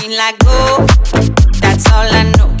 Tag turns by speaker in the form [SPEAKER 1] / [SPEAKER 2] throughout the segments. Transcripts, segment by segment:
[SPEAKER 1] green like go. That's all I know.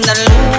[SPEAKER 1] Andalucía.